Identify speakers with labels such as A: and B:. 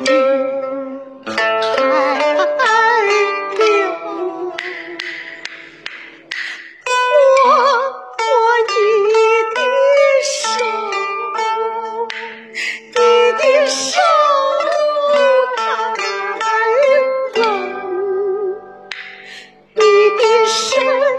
A: 你还留我握你的手你的手太冷你的身